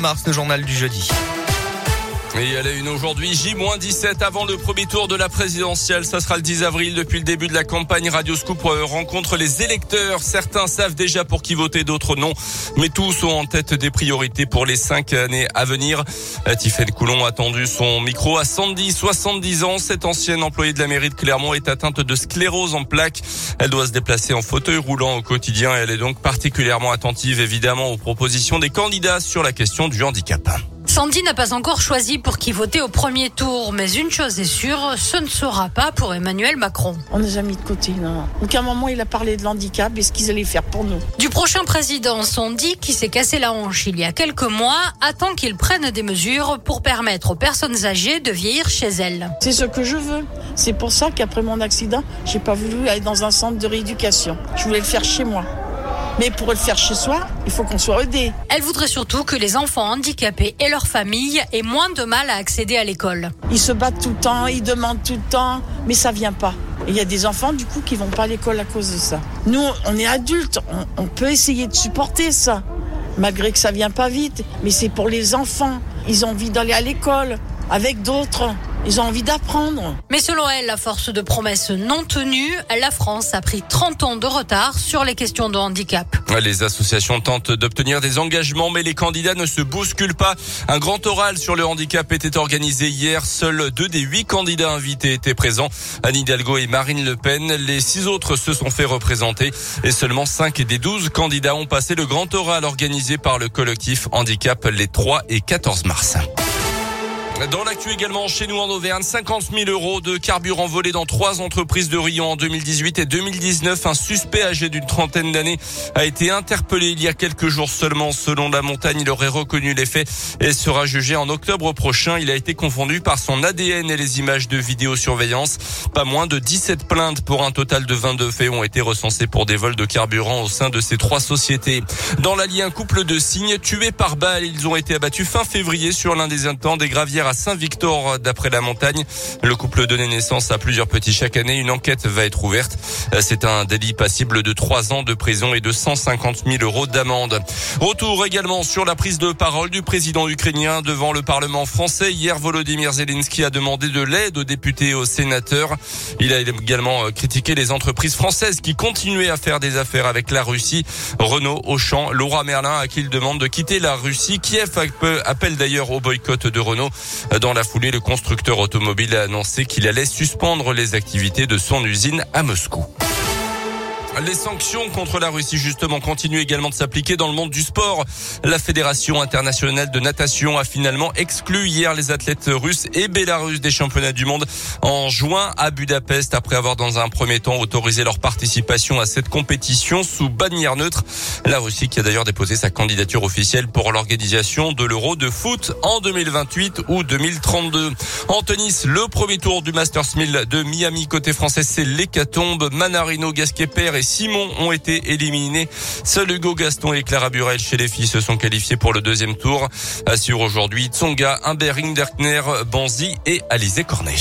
Mars, le journal du jeudi. Et elle a une aujourd'hui, J-17 avant le premier tour de la présidentielle. Ça sera le 10 avril. Depuis le début de la campagne, Radio Scoop euh, rencontre les électeurs. Certains savent déjà pour qui voter, d'autres non. Mais tous sont en tête des priorités pour les cinq années à venir. Euh, Tiffaine Coulon a tendu son micro à Sandy, 70 ans. Cette ancienne employée de la mairie de Clermont est atteinte de sclérose en plaques. Elle doit se déplacer en fauteuil roulant au quotidien. Elle est donc particulièrement attentive, évidemment, aux propositions des candidats sur la question du handicap. Sandy n'a pas encore choisi pour qui voter au premier tour, mais une chose est sûre, ce ne sera pas pour Emmanuel Macron. On n'a jamais mis de côté, non. Donc à un moment, il a parlé de l'handicap et ce qu'ils allaient faire pour nous. Du prochain président, Sandy, qui s'est cassé la hanche il y a quelques mois, attend qu'il prenne des mesures pour permettre aux personnes âgées de vieillir chez elles. C'est ce que je veux. C'est pour ça qu'après mon accident, j'ai pas voulu aller dans un centre de rééducation. Je voulais le faire chez moi. Mais pour le faire chez soi, il faut qu'on soit aidé. Elle voudrait surtout que les enfants handicapés et leurs familles aient moins de mal à accéder à l'école. Ils se battent tout le temps, ils demandent tout le temps, mais ça vient pas. Il y a des enfants du coup qui vont pas à l'école à cause de ça. Nous, on est adultes, on, on peut essayer de supporter ça, malgré que ça vient pas vite. Mais c'est pour les enfants. Ils ont envie d'aller à l'école avec d'autres. Ils ont envie d'apprendre. Mais selon elle, la force de promesses non tenues, la France a pris 30 ans de retard sur les questions de handicap. Les associations tentent d'obtenir des engagements, mais les candidats ne se bousculent pas. Un grand oral sur le handicap était organisé hier. Seuls deux des huit candidats invités étaient présents. Anne Hidalgo et Marine Le Pen. Les six autres se sont fait représenter et seulement cinq des douze candidats ont passé le grand oral organisé par le collectif Handicap les 3 et 14 mars. Dans l'actu également, chez nous en Auvergne, 50 000 euros de carburant volé dans trois entreprises de Rion en 2018 et 2019. Un suspect âgé d'une trentaine d'années a été interpellé il y a quelques jours seulement. Selon la montagne, il aurait reconnu les faits et sera jugé en octobre prochain. Il a été confondu par son ADN et les images de vidéosurveillance. Pas moins de 17 plaintes pour un total de 22 faits ont été recensés pour des vols de carburant au sein de ces trois sociétés. Dans l'Allier, un couple de cygnes tués par balle. Ils ont été abattus fin février sur l'un des intents des gravières à Saint-Victor d'après la montagne. Le couple donnait naissance à plusieurs petits chaque année. Une enquête va être ouverte. C'est un délit passible de trois ans de prison et de 150 000 euros d'amende. Retour également sur la prise de parole du président ukrainien devant le Parlement français. Hier, Volodymyr Zelensky a demandé de l'aide aux députés et aux sénateurs. Il a également critiqué les entreprises françaises qui continuaient à faire des affaires avec la Russie. Renault, Auchan, Laura Merlin à qui il demande de quitter la Russie. Kiev appelle d'ailleurs au boycott de Renault. Dans la foulée, le constructeur automobile a annoncé qu'il allait suspendre les activités de son usine à Moscou. Les sanctions contre la Russie, justement, continuent également de s'appliquer dans le monde du sport. La Fédération internationale de natation a finalement exclu hier les athlètes russes et bélarusses des championnats du monde en juin à Budapest après avoir dans un premier temps autorisé leur participation à cette compétition sous bannière neutre. La Russie qui a d'ailleurs déposé sa candidature officielle pour l'organisation de l'Euro de foot en 2028 ou 2032. En tennis, le premier tour du Masters 1000 de Miami côté français, c'est l'hécatombe. Manarino, Gasquet, et Simon ont été éliminés. Seul Hugo Gaston et Clara Burel chez les filles se sont qualifiés pour le deuxième tour. Assure aujourd'hui Tsonga, Humbert Derkner, Banzi et Alizé Cornet.